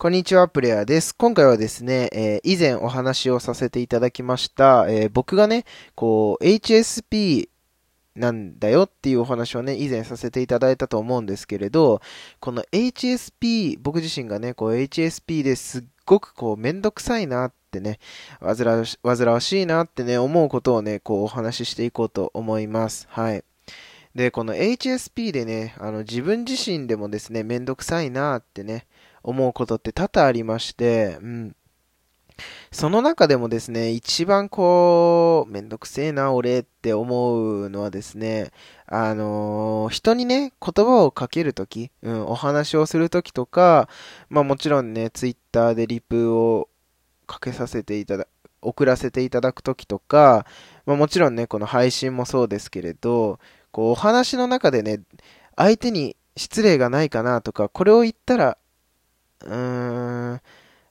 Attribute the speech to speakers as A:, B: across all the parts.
A: こんにちは、プレイヤーです。今回はですね、えー、以前お話をさせていただきました、えー、僕がね、こう、HSP なんだよっていうお話をね、以前させていただいたと思うんですけれど、この HSP、僕自身がね、こう HSP ですっごくこうめんどくさいなってね、煩わし煩わしいなってね、思うことをね、こうお話ししていこうと思います。はい。で、この HSP でね、あの自分自身でもですね、めんどくさいなってね、思うことって多々ありまして、うん。その中でもですね、一番こう、めんどくせえな、俺って思うのはですね、あのー、人にね、言葉をかけるとき、うん、お話をするときとか、まあもちろんね、ツイッターでリプをかけさせていただ、送らせていただくときとか、まあもちろんね、この配信もそうですけれど、こう、お話の中でね、相手に失礼がないかなとか、これを言ったらうーん、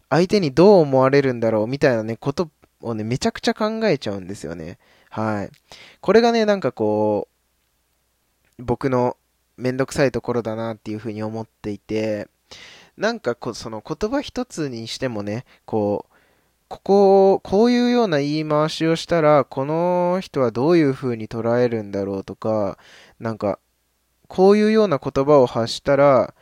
A: 相手にどう思われるんだろうみたいなね、ことをね、めちゃくちゃ考えちゃうんですよね。はい。これがね、なんかこう、僕のめんどくさいところだなっていうふうに思っていて、なんかこその言葉一つにしてもね、こう、ここ、こういうような言い回しをしたら、この人はどういう風に捉えるんだろうとか、なんか、こういうような言葉を発したら、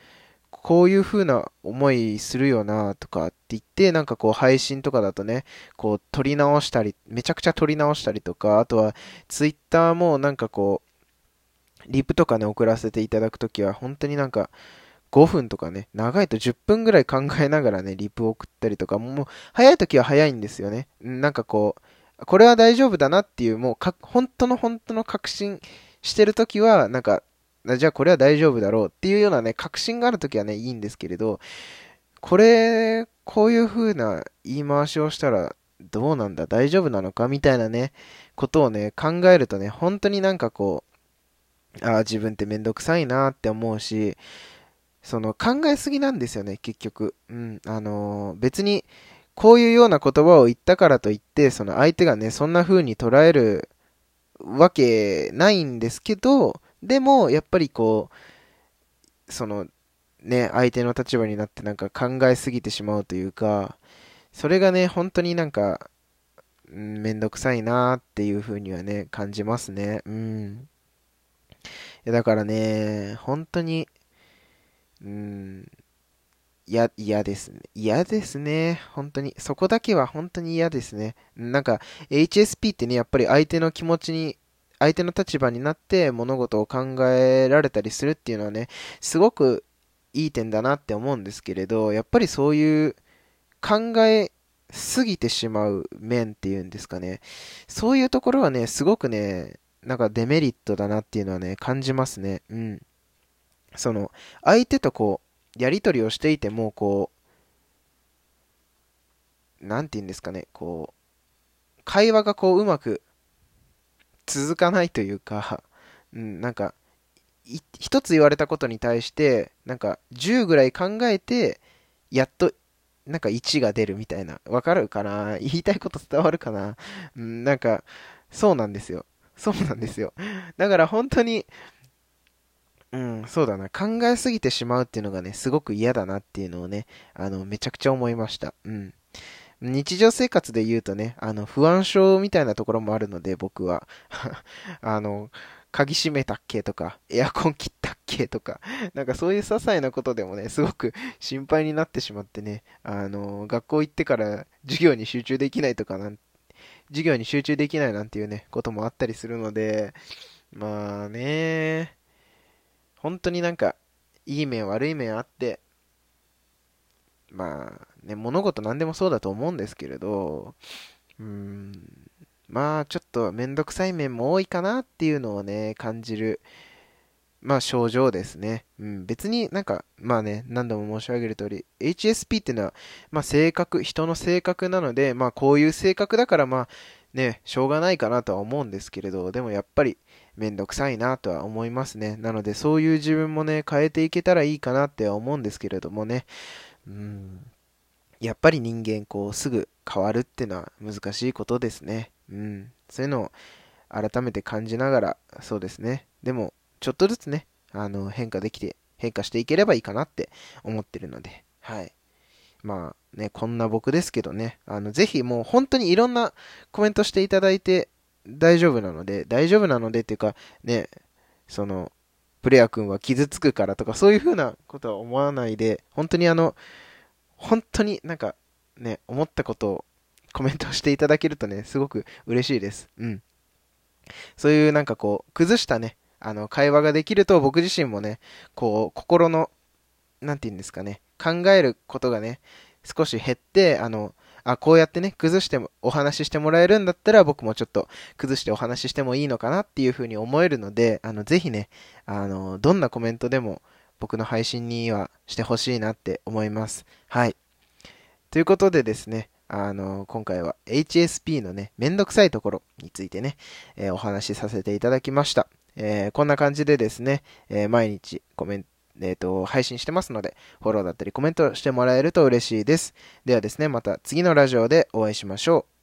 A: こういう風な思いするよなとかって言って、なんかこう配信とかだとね、こう撮り直したり、めちゃくちゃ撮り直したりとか、あとはツイッターもなんかこう、リプとかね、送らせていただくときは、本当になんか、5分とかね、長いと10分ぐらい考えながらね、リプを送ったりとか、もう、早い時は早いんですよね。なんかこう、これは大丈夫だなっていう、もうか、本当の本当の確信してる時は、なんか、じゃあこれは大丈夫だろうっていうようなね、確信があるときはね、いいんですけれど、これ、こういう風な言い回しをしたらどうなんだ大丈夫なのかみたいなね、ことをね、考えるとね、本当になんかこう、ああ、自分ってめんどくさいなって思うし、その考えすぎなんですよね、結局。うん、あのー、別に、こういうような言葉を言ったからといって、その相手がね、そんな風に捉えるわけないんですけど、でも、やっぱりこう、その、ね、相手の立場になってなんか考えすぎてしまうというか、それがね、本当になんか、めんどくさいなっていう風にはね、感じますね。うん。いや、だからね、本当に、うん、嫌、嫌ですね。嫌ですね。本当に。そこだけは本当に嫌ですね。なんか、HSP ってね、やっぱり相手の気持ちに相手の立場になって物事を考えられたりするっていうのはね、すごくいい点だなって思うんですけれど、やっぱりそういう考えすぎてしまう面っていうんですかね。そういうところはね、すごくね、なんかデメリットだなっていうのはね、感じますね。うん。その、相手とこう、やりとりをしていても、こう、なんて言うんですかね、こう、会話がこう、うまく続かないというか、うん、なんか、一つ言われたことに対して、なんか、10ぐらい考えて、やっと、なんか1が出るみたいな。わかるかな？言いたいこと伝わるかな？うん、なんか、そうなんですよ。そうなんですよ。だから本当に、うん、そうだな。考えすぎてしまうっていうのがね、すごく嫌だなっていうのをね、あの、めちゃくちゃ思いました。うん。日常生活で言うとね、あの、不安症みたいなところもあるので、僕は。あの、鍵閉めたっけとか、エアコン切ったっけとか、なんかそういう些細なことでもね、すごく 心配になってしまってね、あの、学校行ってから授業に集中できないとかなん、授業に集中できないなんていうね、こともあったりするので、まあね、本当になんか、いい面悪い面あって、まあ、ね、物事何でもそうだと思うんですけれど、うん、まあ、ちょっとめんどくさい面も多いかなっていうのをね、感じる、まあ、症状ですね。うん、別になんか、まあね、何度も申し上げる通り、HSP っていうのは、まあ、性格、人の性格なので、まあ、こういう性格だから、まあ、ね、しょうがないかなとは思うんですけれど、でもやっぱり、めんどくさいなとは思いますね。なので、そういう自分もね、変えていけたらいいかなっては思うんですけれどもね。うん、やっぱり人間こうすぐ変わるっていうのは難しいことですね。うん。そういうのを改めて感じながら、そうですね。でも、ちょっとずつね、あの、変化できて、変化していければいいかなって思ってるので、はい。まあね、こんな僕ですけどね、あの、ぜひもう本当にいろんなコメントしていただいて大丈夫なので、大丈夫なのでっていうか、ね、その、プレア君は傷つくからとか、そういう風なことは思わないで、本当にあの、本当になんかね、思ったことをコメントしていただけるとね、すごく嬉しいです。うん。そういうなんかこう、崩したね、あの、会話ができると僕自身もね、こう、心の、なんて言うんですかね、考えることがね、少し減って、あの、あ、こうやってね、崩しても、お話ししてもらえるんだったら、僕もちょっと崩してお話ししてもいいのかなっていうふうに思えるので、あの、ぜひね、あの、どんなコメントでも僕の配信にはしてほしいなって思います。はい。ということでですね、あの、今回は HSP のね、めんどくさいところについてね、えー、お話しさせていただきました。えー、こんな感じでですね、えー、毎日コメント、えっ、ー、と、配信してますので、フォローだったりコメントしてもらえると嬉しいです。ではですね、また次のラジオでお会いしましょう。